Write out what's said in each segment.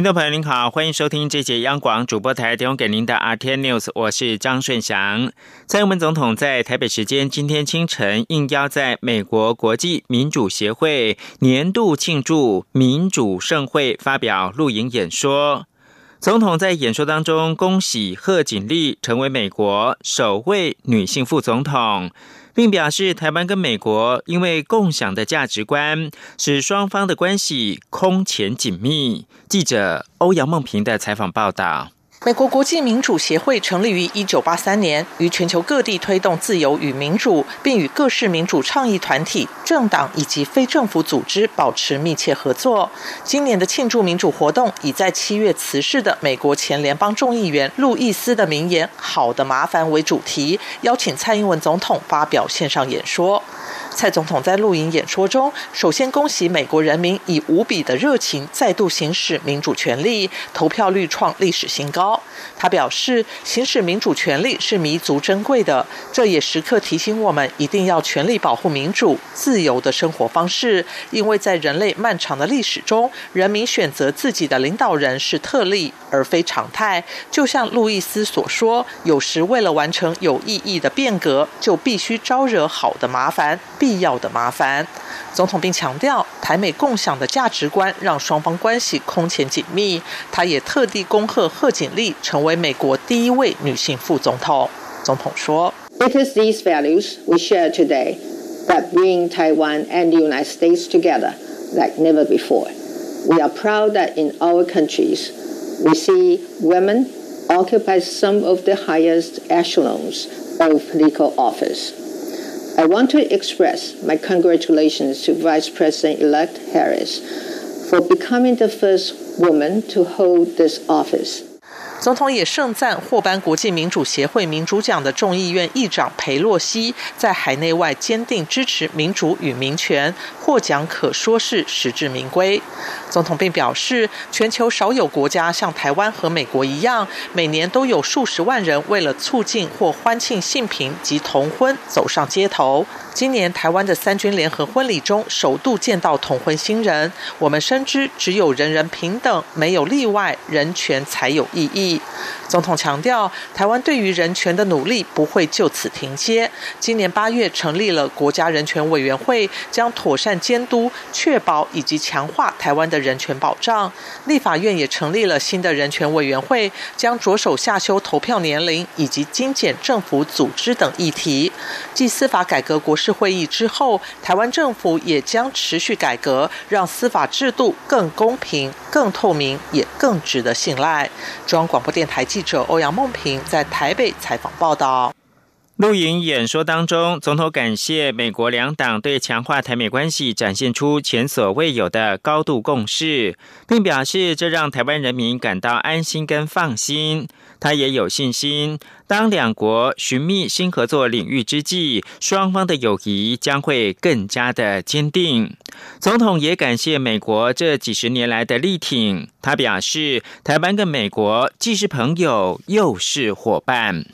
听众朋友您好，欢迎收听这节央广主播台提供给您的 RT News，我是张顺祥。蔡英文总统在台北时间今天清晨应邀在美国国际民主协会年度庆祝民主盛会发表录影演说。总统在演说当中恭喜贺锦丽成为美国首位女性副总统。并表示，台湾跟美国因为共享的价值观，使双方的关系空前紧密。记者欧阳梦平的采访报道。美国国际民主协会成立于一九八三年，于全球各地推动自由与民主，并与各式民主倡议团体、政党以及非政府组织保持密切合作。今年的庆祝民主活动以在七月辞世的美国前联邦众议员路易斯的名言“好的麻烦”为主题，邀请蔡英文总统发表线上演说。蔡总统在录影演说中，首先恭喜美国人民以无比的热情再度行使民主权利，投票率创历史新高。他表示，行使民主权利是弥足珍贵的，这也时刻提醒我们一定要全力保护民主自由的生活方式，因为在人类漫长的历史中，人民选择自己的领导人是特例而非常态。就像路易斯所说，有时为了完成有意义的变革，就必须招惹好的麻烦。必要的麻烦，总统并强调，台美共享的价值观让双方关系空前紧密。他也特地恭贺贺锦丽成为美国第一位女性副总统。总统说：“It is these values we share today that bring Taiwan and the United States together like never before. We are proud that in our countries, we see women occupy some of the highest echelons of political office.” I want to express my congratulations to Vice President-elect Harris for becoming the first woman to hold this office. 总统也盛赞获颁国际民主协会民主奖的众议院议长裴洛西在海内外坚定支持民主与民权，获奖可说是实至名归。总统并表示，全球少有国家像台湾和美国一样，每年都有数十万人为了促进或欢庆性平及同婚走上街头。今年台湾的三军联合婚礼中，首度见到同婚新人。我们深知，只有人人平等，没有例外，人权才有意义。总统强调，台湾对于人权的努力不会就此停歇。今年八月成立了国家人权委员会，将妥善监督、确保以及强化台湾的人权保障。立法院也成立了新的人权委员会，将着手下修投票年龄以及精简政府组织等议题。继司法改革国事会议之后，台湾政府也将持续改革，让司法制度更公平、更透明，也更值得信赖。中央广。播电台记者欧阳梦平在台北采访报道。录影演说当中，总统感谢美国两党对强化台美关系展现出前所未有的高度共识，并表示这让台湾人民感到安心跟放心。他也有信心，当两国寻觅新合作领域之际，双方的友谊将会更加的坚定。总统也感谢美国这几十年来的力挺，他表示，台湾跟美国既是朋友又是伙伴。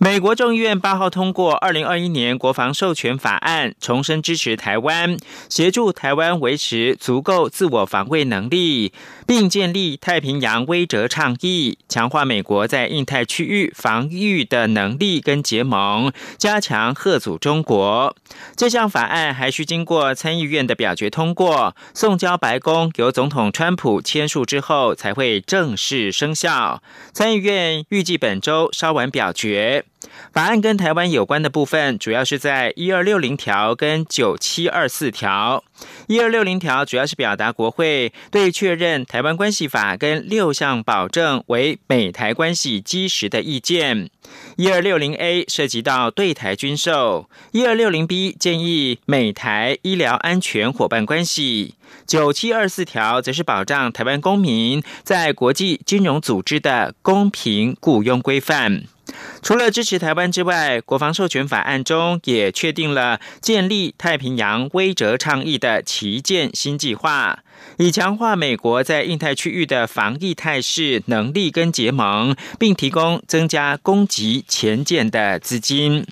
美国众议院八号通过《二零二一年国防授权法案》，重申支持台湾，协助台湾维持足够自我防卫能力，并建立太平洋威慑倡议，强化美国在印太区域防御的能力跟结盟，加强贺阻中国。这项法案还需经过参议院的表决通过，送交白宫，由总统川普签署之后才会正式生效。参议院预计本周稍晚表决。法案跟台湾有关的部分，主要是在一二六零条跟九七二四条。一二六零条主要是表达国会对确认台湾关系法跟六项保证为美台关系基石的意见。一二六零 A 涉及到对台军售。一二六零 B 建议美台医疗安全伙伴关系。九七二四条则是保障台湾公民在国际金融组织的公平雇佣规范。除了支持台湾之外，国防授权法案中也确定了建立太平洋威慑倡议的旗舰新计划。以强化美国在印太区域的防疫态势、能力跟结盟，并提供增加攻击前舰的资金。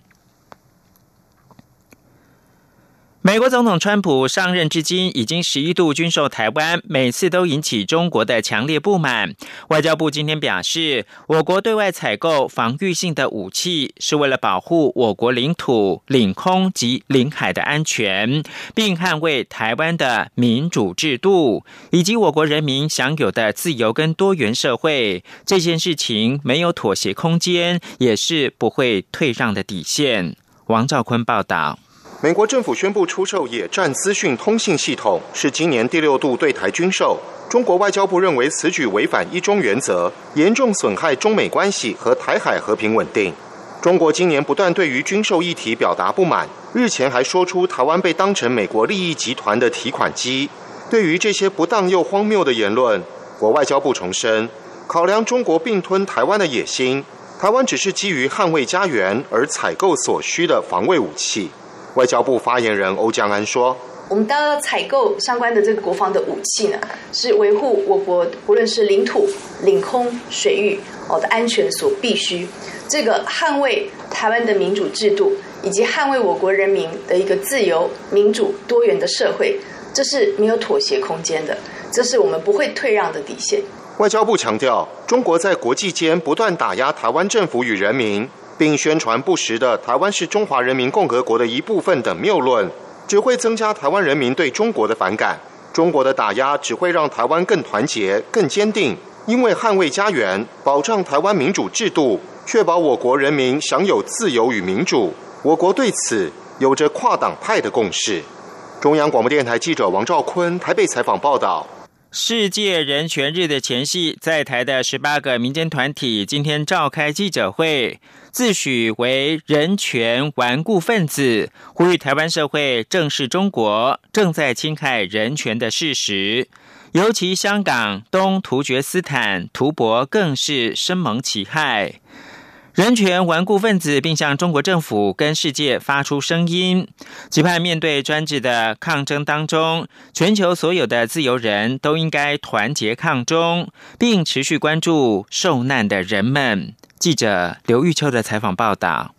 美国总统川普上任至今已经十一度军售台湾，每次都引起中国的强烈不满。外交部今天表示，我国对外采购防御性的武器，是为了保护我国领土、领空及领海的安全，并捍卫台湾的民主制度以及我国人民享有的自由跟多元社会。这件事情没有妥协空间，也是不会退让的底线。王兆坤报道。美国政府宣布出售野战资讯通信系统，是今年第六度对台军售。中国外交部认为此举违反一中原则，严重损害中美关系和台海和平稳定。中国今年不断对于军售议题表达不满，日前还说出台湾被当成美国利益集团的提款机。对于这些不当又荒谬的言论，国外交部重申，考量中国并吞台湾的野心，台湾只是基于捍卫家园而采购所需的防卫武器。外交部发言人欧江安说：“我们当要采购相关的这个国防的武器呢，是维护我国无论是领土、领空、水域哦的安全所必须。这个捍卫台湾的民主制度，以及捍卫我国人民的一个自由、民主、多元的社会，这是没有妥协空间的，这是我们不会退让的底线。”外交部强调，中国在国际间不断打压台湾政府与人民。并宣传不实的“台湾是中华人民共和国的一部分”等谬论，只会增加台湾人民对中国的反感。中国的打压只会让台湾更团结、更坚定，因为捍卫家园、保障台湾民主制度、确保我国人民享有自由与民主，我国对此有着跨党派的共识。中央广播电台记者王兆坤台北采访报道。世界人权日的前夕，在台的十八个民间团体今天召开记者会，自诩为人权顽固分子，呼吁台湾社会正视中国正在侵害人权的事实，尤其香港东突厥斯坦图博更是深蒙其害。人权顽固分子，并向中国政府跟世界发出声音，期盼面对专制的抗争当中，全球所有的自由人都应该团结抗中，并持续关注受难的人们。记者刘玉秋的采访报道。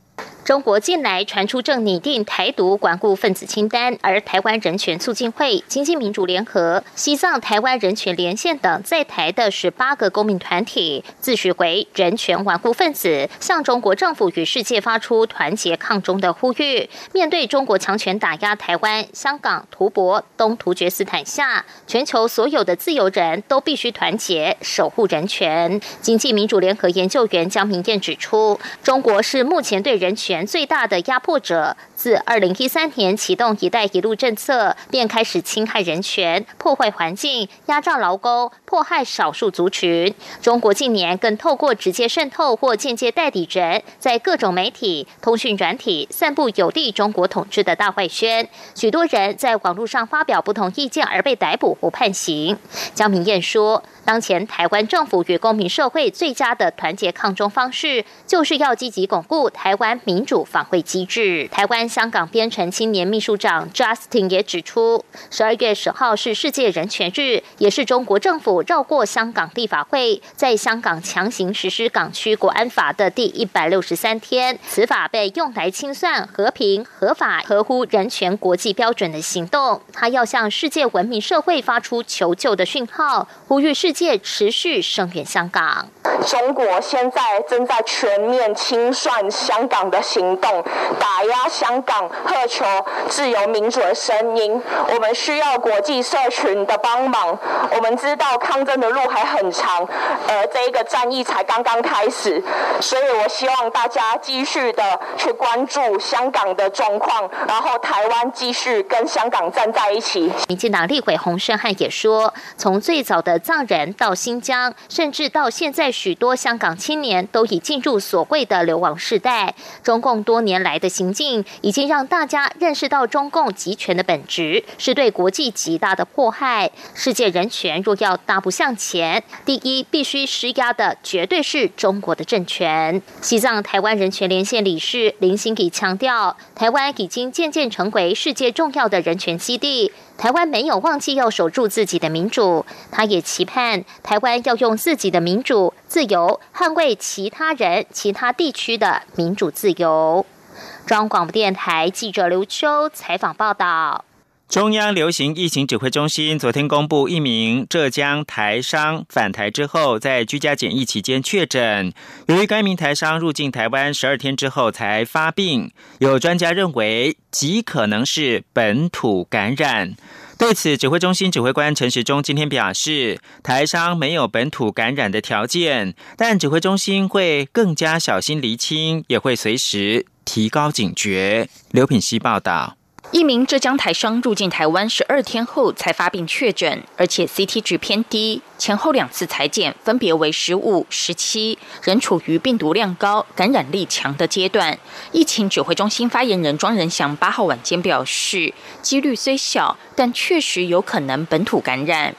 中国近来传出正拟定台独顽固分子清单，而台湾人权促进会、经济民主联合、西藏台湾人权连线等在台的十八个公民团体，自诩为人权顽固分子，向中国政府与世界发出团结抗中的呼吁。面对中国强权打压台湾、香港、图博、东突厥斯坦下，全球所有的自由人都必须团结守护人权。经济民主联合研究员江明燕指出，中国是目前对人权。最大的压迫者，自二零一三年启动“一带一路”政策，便开始侵害人权、破坏环境、压榨劳工、迫害少数族群。中国近年更透过直接渗透或间接代理人，在各种媒体、通讯软体散布有利中国统治的大外宣。许多人在网络上发表不同意见而被逮捕或判刑。江明燕说。当前台湾政府与公民社会最佳的团结抗中方式，就是要积极巩固台湾民主防卫机制。台湾香港编程青年秘书长 Justin 也指出，十二月十号是世界人权日，也是中国政府绕过香港立法会，在香港强行实施港区国安法的第一百六十三天。此法被用来清算和平、合法、合乎人权国际标准的行动。他要向世界文明社会发出求救的讯号，呼吁世。界持续声援香港。中国现在正在全面清算香港的行动，打压香港，渴求自由民主的声音。我们需要国际社群的帮忙。我们知道抗争的路还很长，呃，这一个战役才刚刚开始。所以我希望大家继续的去关注香港的状况，然后台湾继续跟香港站在一起。民进党立委洪胜汉也说，从最早的藏人。到新疆，甚至到现在，许多香港青年都已进入所谓的流亡世代。中中共多年来的行径，已经让大家认识到中共集权的本质是对国际极大的迫害。世界人权若要大步向前，第一必须施压的绝对是中国的政权。西藏台湾人权连线理事林兴给强调，台湾已经渐渐成为世界重要的人权基地。台湾没有忘记要守住自己的民主，他也期盼台湾要用自己的民主自由捍卫其他人、其他地区的民主自由。中央广播电台记者刘秋采访报道。中央流行疫情指挥中心昨天公布，一名浙江台商返台之后，在居家检疫期间确诊。由于该名台商入境台湾十二天之后才发病，有专家认为极可能是本土感染。对此，指挥中心指挥官陈时中今天表示，台商没有本土感染的条件，但指挥中心会更加小心厘清，也会随时提高警觉。刘品希报道。一名浙江台商入境台湾十二天后才发病确诊，而且 CT 值偏低，前后两次裁剪分别为十五、十七，仍处于病毒量高、感染力强的阶段。疫情指挥中心发言人庄仁祥八号晚间表示，几率虽小，但确实有可能本土感染。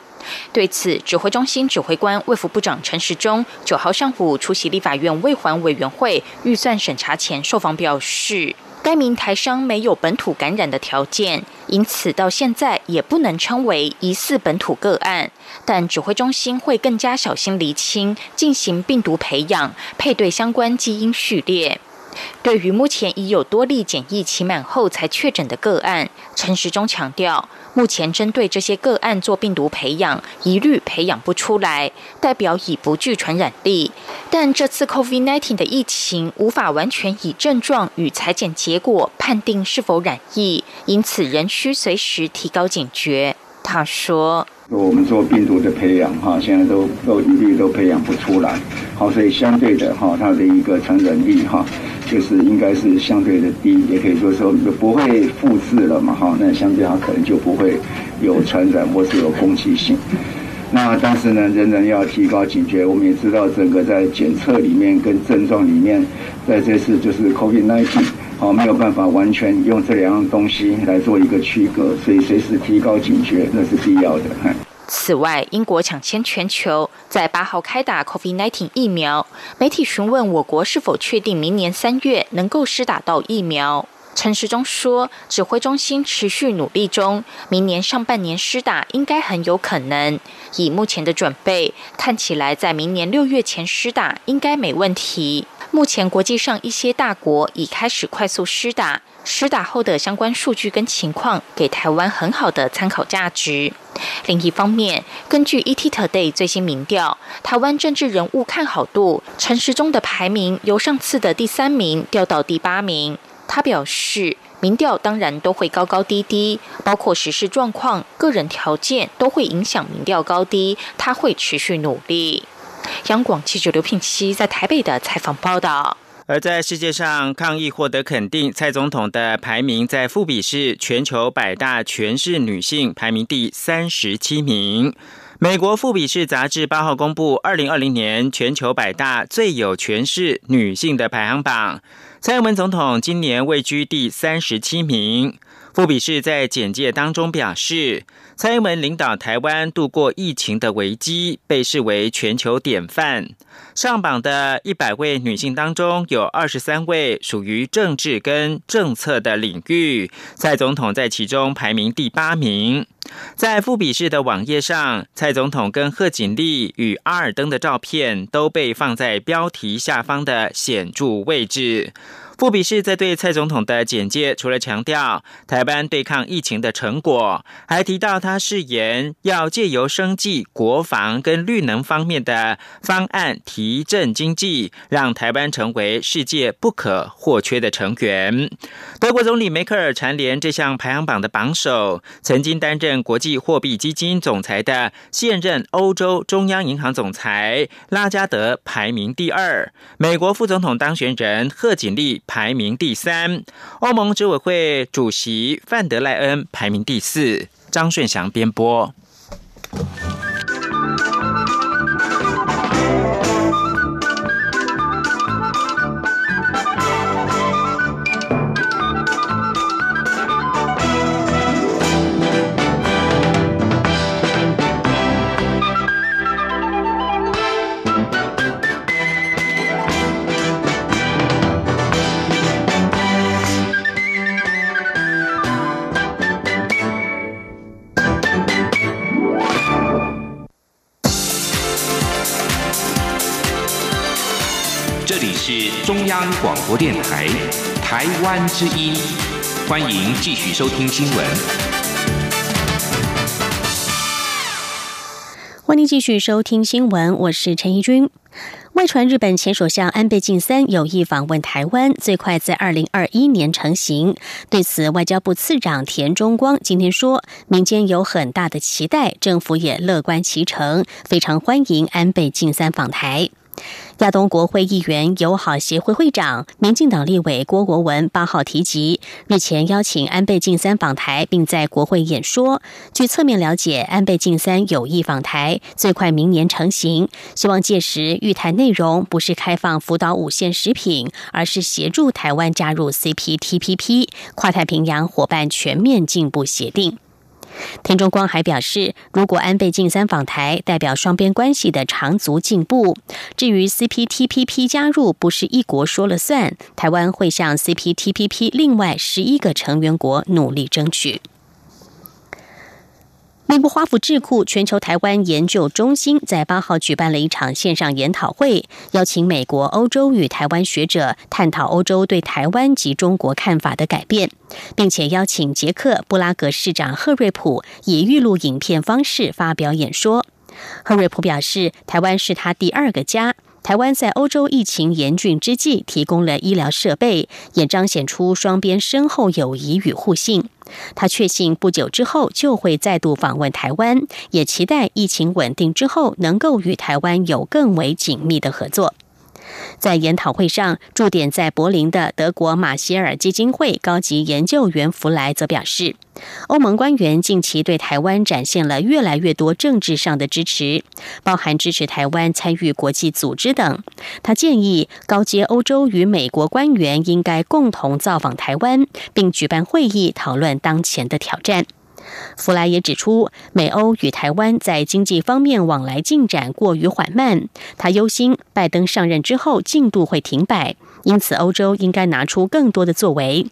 对此，指挥中心指挥官卫福部长陈时中九号上午出席立法院卫环委员会预算审查前受访表示。该名台商没有本土感染的条件，因此到现在也不能称为疑似本土个案。但指挥中心会更加小心厘清，进行病毒培养，配对相关基因序列。对于目前已有多例检疫期满后才确诊的个案，陈时中强调。目前针对这些个案做病毒培养，一律培养不出来，代表已不具传染力。但这次 COVID-19 的疫情无法完全以症状与裁剪结果判定是否染疫，因此仍需随时提高警觉。他说。我们做病毒的培养，哈，现在都都一律都培养不出来，好，所以相对的，哈，它的一个传染力，哈，就是应该是相对的低，也可以说说不会复制了嘛，哈，那相对它可能就不会有传染或是有攻击性。那但是呢，仍然要提高警觉。我们也知道，整个在检测里面跟症状里面，在这次就是 COVID-19。好，没有办法完全用这两样东西来做一个区隔，所以随时提高警觉，那是必要的。此外，英国抢先全球，在八号开打 COVID-19 疫苗。媒体询问我国是否确定明年三月能够施打到疫苗。陈时中说，指挥中心持续努力中，明年上半年施打应该很有可能。以目前的准备，看起来在明年六月前施打应该没问题。目前国际上一些大国已开始快速施打，施打后的相关数据跟情况，给台湾很好的参考价值。另一方面，根据 ET Today 最新民调，台湾政治人物看好度，陈时中的排名由上次的第三名掉到第八名。他表示，民调当然都会高高低低，包括实施状况、个人条件都会影响民调高低。他会持续努力。央广记者刘聘熙在台北的采访报道。而在世界上抗疫获得肯定，蔡总统的排名在富比士全球百大全市女性排名第三十七名。美国富比士杂志八号公布二零二零年全球百大最有权势女性的排行榜。蔡英文总统今年位居第三十七名。富比士在简介当中表示，蔡英文领导台湾度过疫情的危机，被视为全球典范。上榜的一百位女性当中，有二十三位属于政治跟政策的领域，蔡总统在其中排名第八名。在富比士的网页上，蔡总统跟贺锦丽与阿尔登的照片都被放在标题下方的显著位置。富比士在对蔡总统的简介，除了强调台湾对抗疫情的成果，还提到他誓言要借由生计、国防跟绿能方面的方案提振经济，让台湾成为世界不可或缺的成员。德国总理梅克尔蝉联这项排行榜的榜首，曾经担任国际货币基金总裁的现任欧洲中央银行总裁拉加德排名第二，美国副总统当选人贺锦丽。排名第三，欧盟执委会主席范德赖恩排名第四。张顺祥编播。这里是中央广播电台台湾之音，欢迎继续收听新闻。欢迎继续收听新闻，我是陈怡君。外传日本前首相安倍晋三有意访问台湾，最快在二零二一年成行。对此，外交部次长田中光今天说，民间有很大的期待，政府也乐观其成，非常欢迎安倍晋三访台。亚东国会议员友好协会会长、民进党立委郭国文八号提及，日前邀请安倍晋三访台，并在国会演说。据侧面了解，安倍晋三有意访台，最快明年成行。希望届时预谈内容不是开放福岛五线食品，而是协助台湾加入 CPTPP 跨太平洋伙伴全面进步协定。田中光还表示，如果安倍晋三访台，代表双边关系的长足进步。至于 CPTPP 加入，不是一国说了算，台湾会向 CPTPP 另外十一个成员国努力争取。美国华府智库全球台湾研究中心在八号举办了一场线上研讨会，邀请美国、欧洲与台湾学者探讨欧洲对台湾及中国看法的改变，并且邀请捷克布拉格市长赫瑞普以预录影片方式发表演说。赫瑞普表示，台湾是他第二个家。台湾在欧洲疫情严峻之际提供了医疗设备，也彰显出双边深厚友谊与互信。他确信不久之后就会再度访问台湾，也期待疫情稳定之后能够与台湾有更为紧密的合作。在研讨会上，驻点在柏林的德国马歇尔基金会高级研究员弗莱则表示，欧盟官员近期对台湾展现了越来越多政治上的支持，包含支持台湾参与国际组织等。他建议高阶欧洲与美国官员应该共同造访台湾，并举办会议讨论当前的挑战。弗莱也指出，美欧与台湾在经济方面往来进展过于缓慢。他忧心拜登上任之后进度会停摆，因此欧洲应该拿出更多的作为。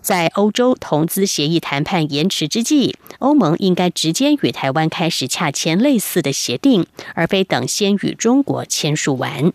在欧洲投资协议谈判延迟之际，欧盟应该直接与台湾开始洽签类似的协定，而非等先与中国签署完。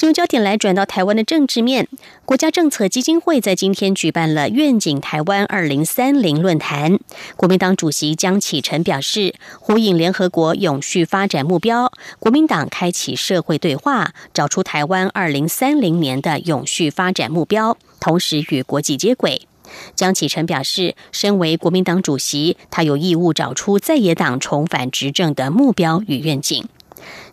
新闻焦点来转到台湾的政治面，国家政策基金会在今天举办了愿景台湾二零三零论坛。国民党主席江启臣表示，呼应联合国永续发展目标，国民党开启社会对话，找出台湾二零三零年的永续发展目标，同时与国际接轨。江启臣表示，身为国民党主席，他有义务找出在野党重返执政的目标与愿景。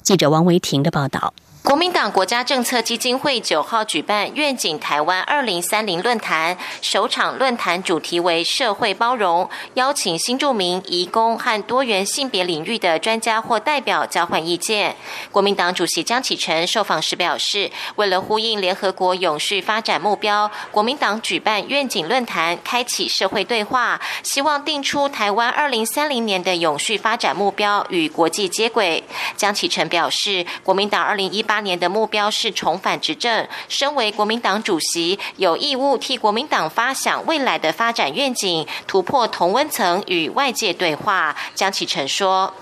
记者王维婷的报道。国民党国家政策基金会九号举办愿景台湾二零三零论坛，首场论坛主题为社会包容，邀请新住民、移工和多元性别领域的专家或代表交换意见。国民党主席江启臣受访时表示，为了呼应联合国永续发展目标，国民党举办愿景论坛，开启社会对话，希望定出台湾二零三零年的永续发展目标与国际接轨。江启臣表示，国民党二零一八。八年的目标是重返执政。身为国民党主席，有义务替国民党发想未来的发展愿景，突破同温层与外界对话。江启臣说：“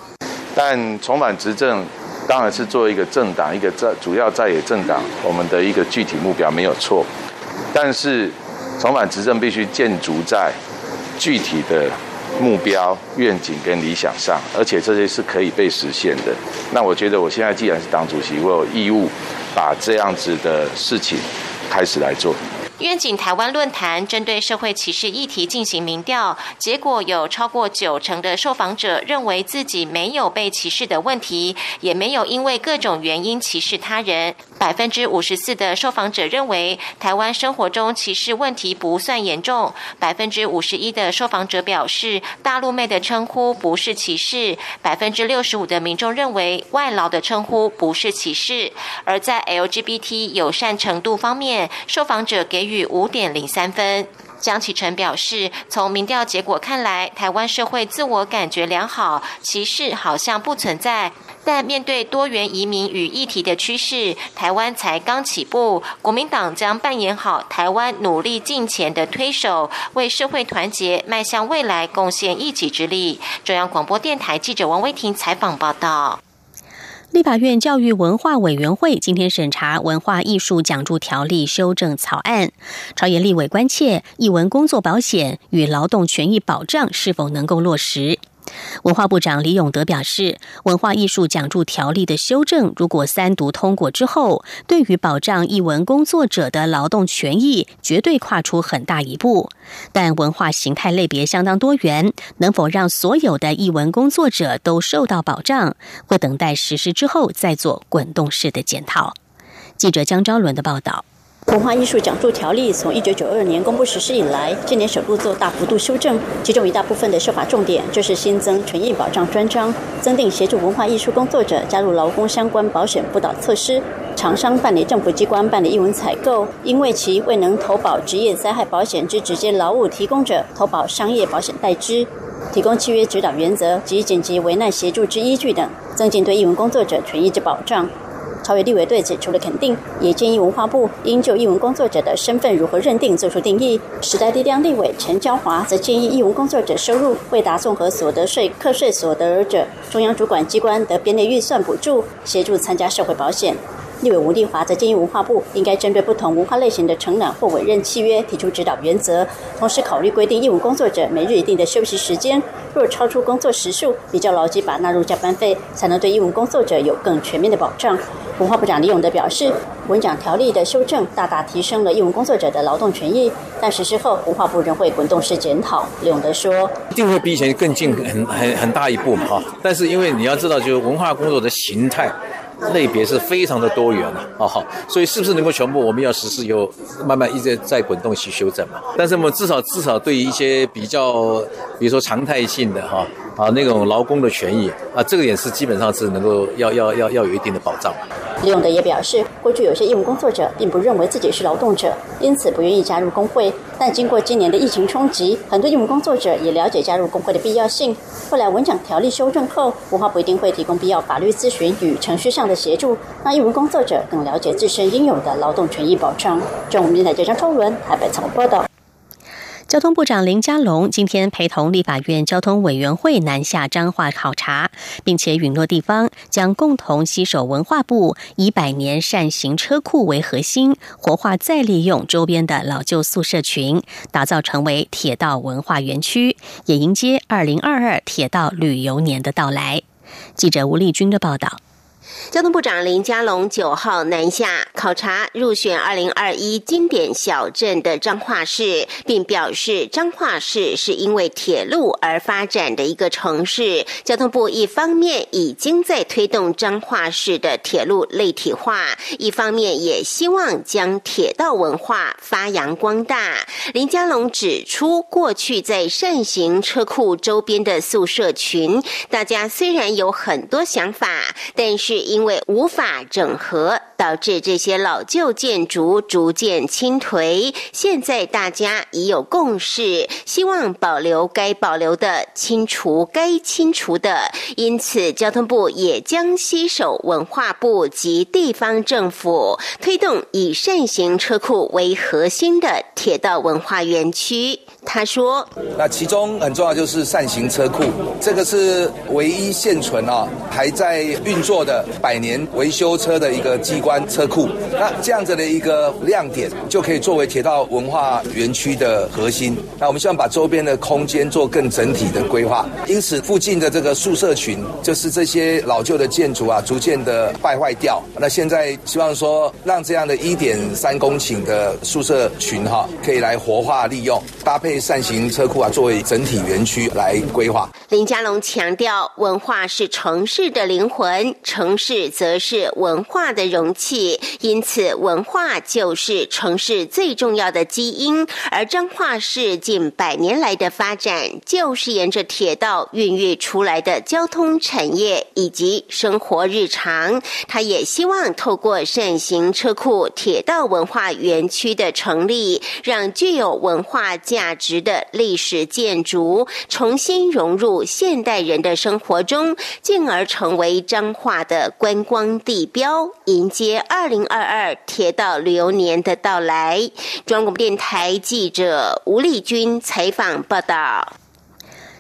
但重返执政当然是作为一个政党，一个在主要在野政党，我们的一个具体目标没有错。但是重返执政必须建筑在具体的。”目标、愿景跟理想上，而且这些是可以被实现的。那我觉得，我现在既然是党主席，我有义务把这样子的事情开始来做。愿景台湾论坛针对社会歧视议题进行民调，结果有超过九成的受访者认为自己没有被歧视的问题，也没有因为各种原因歧视他人。百分之五十四的受访者认为台湾生活中歧视问题不算严重。百分之五十一的受访者表示大陆妹的称呼不是歧视。百分之六十五的民众认为外劳的称呼不是歧视。而在 LGBT 友善程度方面，受访者给予五点零三分。江启臣表示，从民调结果看来，台湾社会自我感觉良好，歧视好像不存在。但面对多元移民与议题的趋势，台湾才刚起步。国民党将扮演好台湾努力进前的推手，为社会团结迈向未来贡献一己之力。中央广播电台记者王威婷采访报道。立法院教育文化委员会今天审查文化艺术奖助条例修正草案，朝野立委关切艺文工作保险与劳动权益保障是否能够落实。文化部长李永德表示，文化艺术奖助条例的修正，如果三读通过之后，对于保障艺文工作者的劳动权益，绝对跨出很大一步。但文化形态类别相当多元，能否让所有的艺文工作者都受到保障，会等待实施之后再做滚动式的检讨。记者江昭伦的报道。文化艺术奖助条例从一九九二年公布实施以来，今年首度做大幅度修正，其中一大部分的设法重点就是新增权益保障专章，增订协助文化艺术工作者加入劳工相关保险辅导措施，厂商办理政府机关办理艺文采购，因为其未能投保职业灾害保险之直接劳务提供者，投保商业保险代之，提供契约指导原则及紧急危难协助之依据等，增进对艺文工作者权益之保障。超越立委对此除了肯定，也建议文化部应就译文工作者的身份如何认定做出定义。时代力量立委陈娇华则建议译文工作者收入未达综合所得税课税所得者，中央主管机关得编列预算补助，协助参加社会保险。立委吴立华则建议文化部应该针对不同文化类型的承揽或委任契约提出指导原则，同时考虑规定义务工作者每日一定的休息时间，若超出工作时数，比较劳基法纳入加班费，才能对义务工作者有更全面的保障。文化部长李永德表示，文奖条例的修正大大提升了义务工作者的劳动权益，但实施后文化部仍会滚动式检讨。李永德说：“一定会比以前更进很很很大一步嘛，哈！但是因为你要知道，就是文化工作的形态。”类别是非常的多元了，哦，所以是不是能够全部我们要实施，以后慢慢一直在滚动去修正嘛？但是我们至少至少对于一些比较，比如说常态性的哈啊那种劳工的权益啊，这个也是基本上是能够要要要要有一定的保障。李永德也表示，过去有些义务工作者并不认为自己是劳动者，因此不愿意加入工会。但经过今年的疫情冲击，很多义务工作者也了解加入工会的必要性。后来文奖条例修正后，文化部一定会提供必要法律咨询与程序上的协助，让义务工作者更了解自身应有的劳动权益保障。中午电台记者张超伦台北采访报道。交通部长林佳龙今天陪同立法院交通委员会南下彰化考察，并且允诺地方将共同携手文化部，以百年善行车库为核心，活化再利用周边的老旧宿舍群，打造成为铁道文化园区，也迎接二零二二铁道旅游年的到来。记者吴丽君的报道。交通部长林佳龙九号南下考察入选二零二一经典小镇的彰化市，并表示彰化市是因为铁路而发展的一个城市。交通部一方面已经在推动彰化市的铁路立体化，一方面也希望将铁道文化发扬光大。林佳龙指出，过去在善行车库周边的宿舍群，大家虽然有很多想法，但是因为无法整合，导致这些老旧建筑逐渐倾颓。现在大家已有共识，希望保留该保留的，清除该清除的。因此，交通部也将携手文化部及地方政府，推动以善行车库为核心的铁道文化园区。他说：“那其中很重要就是善行车库，这个是唯一现存啊还在运作的。”百年维修车的一个机关车库，那这样子的一个亮点，就可以作为铁道文化园区的核心。那我们希望把周边的空间做更整体的规划，因此附近的这个宿舍群，就是这些老旧的建筑啊，逐渐的败坏掉。那现在希望说，让这样的一点三公顷的宿舍群哈，可以来活化利用，搭配扇形车库啊，作为整体园区来规划。林佳龙强调，文化是城市的灵魂，城市。则是文化的容器，因此文化就是城市最重要的基因。而彰化市近百年来的发展，就是沿着铁道孕育出来的交通产业以及生活日常。他也希望透过善行车库铁道文化园区的成立，让具有文化价值的历史建筑重新融入现代人的生活中，进而成为彰化的。观光地标，迎接二零二二铁道旅游年的到来。中央广播电台记者吴丽君采访报道。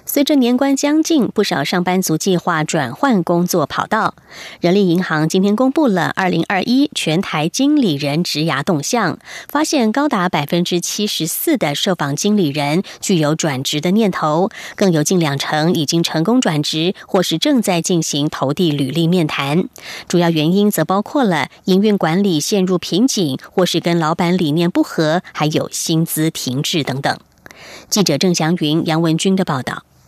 随着年关将近，不少上班族计划转换工作跑道。人力银行今天公布了二零二一全台经理人职涯动向，发现高达百分之七十四的受访经理人具有转职的念头，更有近两成已经成功转职，或是正在进行投递履历面谈。主要原因则包括了营运管理陷入瓶颈，或是跟老板理念不合，还有薪资停滞等等。记者郑祥云、杨文军的报道。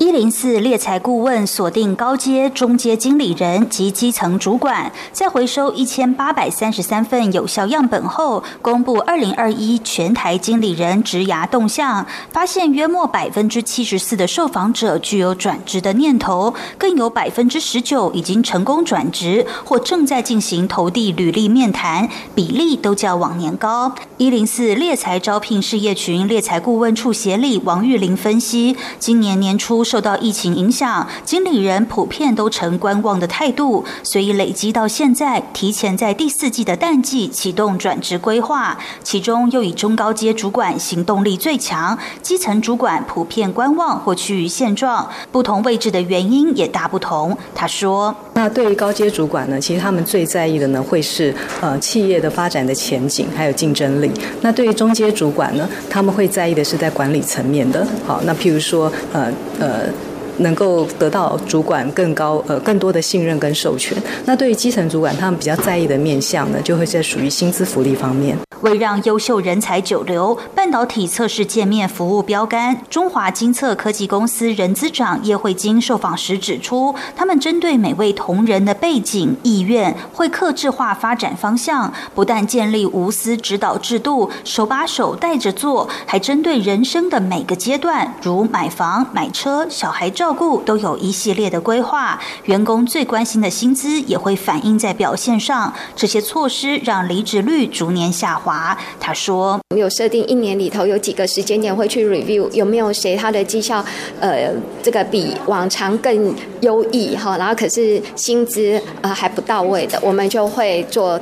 一零四猎才顾问锁定高阶、中阶经理人及基层主管，在回收一千八百三十三份有效样本后，公布二零二一全台经理人职涯动向，发现约莫百分之七十四的受访者具有转职的念头，更有百分之十九已经成功转职或正在进行投递履历面谈，比例都较往年高。一零四猎才招聘事业群猎才顾问处协理王玉玲分析，今年年初。受到疫情影响，经理人普遍都呈观望的态度，所以累积到现在，提前在第四季的淡季启动转职规划。其中又以中高阶主管行动力最强，基层主管普遍观望或趋于现状。不同位置的原因也大不同。他说：“那对于高阶主管呢，其实他们最在意的呢，会是呃企业的发展的前景还有竞争力。那对于中阶主管呢，他们会在意的是在管理层面的。好，那譬如说呃呃。”呃，能够得到主管更高呃更多的信任跟授权。那对于基层主管，他们比较在意的面向呢，就会在属于薪资福利方面。为让优秀人才久留，半导体测试界面服务标杆中华金测科技公司人资长叶慧晶受访时指出，他们针对每位同仁的背景意愿，会克制化发展方向，不但建立无私指导制度，手把手带着做，还针对人生的每个阶段，如买房、买车、小孩照照顾，都有一系列的规划。员工最关心的薪资也会反映在表现上，这些措施让离职率逐年下滑。他说：“我们有设定一年里头有几个时间点会去 review，有没有谁他的绩效，呃，这个比往常更优异哈，然后可是薪资呃还不到位的，我们就会做。”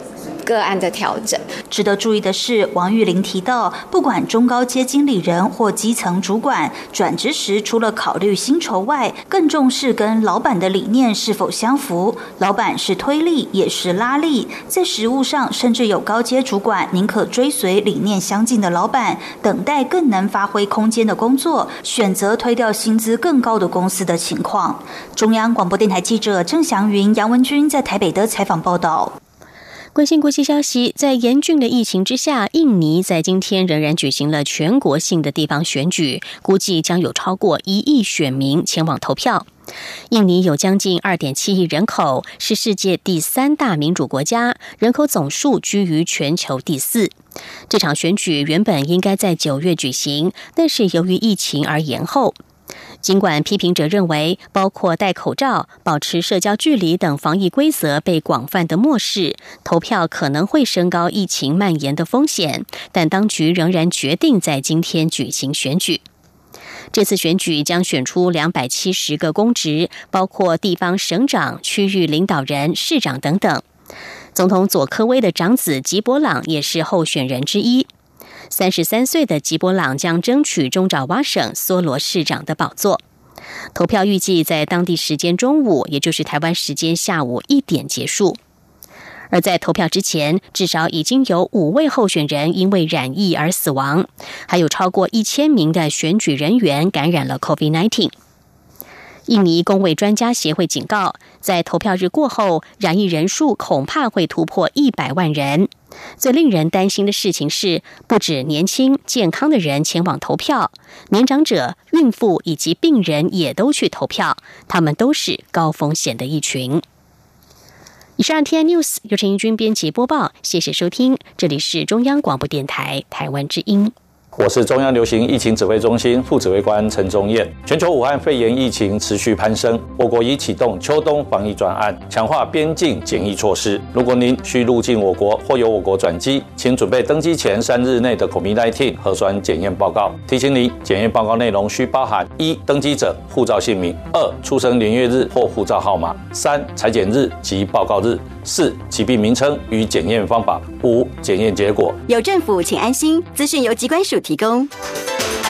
个案的调整。值得注意的是，王玉玲提到，不管中高阶经理人或基层主管转职时，除了考虑薪酬外，更重视跟老板的理念是否相符。老板是推力，也是拉力。在实务上，甚至有高阶主管宁可追随理念相近的老板，等待更能发挥空间的工作，选择推掉薪资更高的公司的情况。中央广播电台记者郑祥云、杨文君在台北的采访报道。关心国际消息，在严峻的疫情之下，印尼在今天仍然举行了全国性的地方选举，估计将有超过一亿选民前往投票。印尼有将近二点七亿人口，是世界第三大民主国家，人口总数居于全球第四。这场选举原本应该在九月举行，但是由于疫情而延后。尽管批评者认为，包括戴口罩、保持社交距离等防疫规则被广泛的漠视，投票可能会升高疫情蔓延的风险，但当局仍然决定在今天举行选举。这次选举将选出两百七十个公职，包括地方省长、区域领导人、市长等等。总统佐科威的长子吉伯朗也是候选人之一。三十三岁的吉波朗将争取中爪哇省梭罗市长的宝座。投票预计在当地时间中午，也就是台湾时间下午一点结束。而在投票之前，至少已经有五位候选人因为染疫而死亡，还有超过一千名的选举人员感染了 COVID-19。印尼公卫专家协会警告，在投票日过后，染疫人数恐怕会突破一百万人。最令人担心的事情是，不止年轻健康的人前往投票，年长者、孕妇以及病人也都去投票，他们都是高风险的一群。以上 T N News 由陈英军编辑播报，谢谢收听，这里是中央广播电台台湾之音。我是中央流行疫情指挥中心副指挥官陈宗彦。全球武汉肺炎疫情持续攀升，我国已启动秋冬防疫专案，强化边境检疫措施。如果您需入境我国或由我国转机，请准备登机前三日内的 COVID-19 核酸检验报告。提醒您，检验报告内容需包含：一、登机者护照姓名；二、出生年月日或护照号码；三、裁剪日及报告日；四、疾病名称与检验方法；五、检验结果。有政府，请安心。资讯由机关署。提供。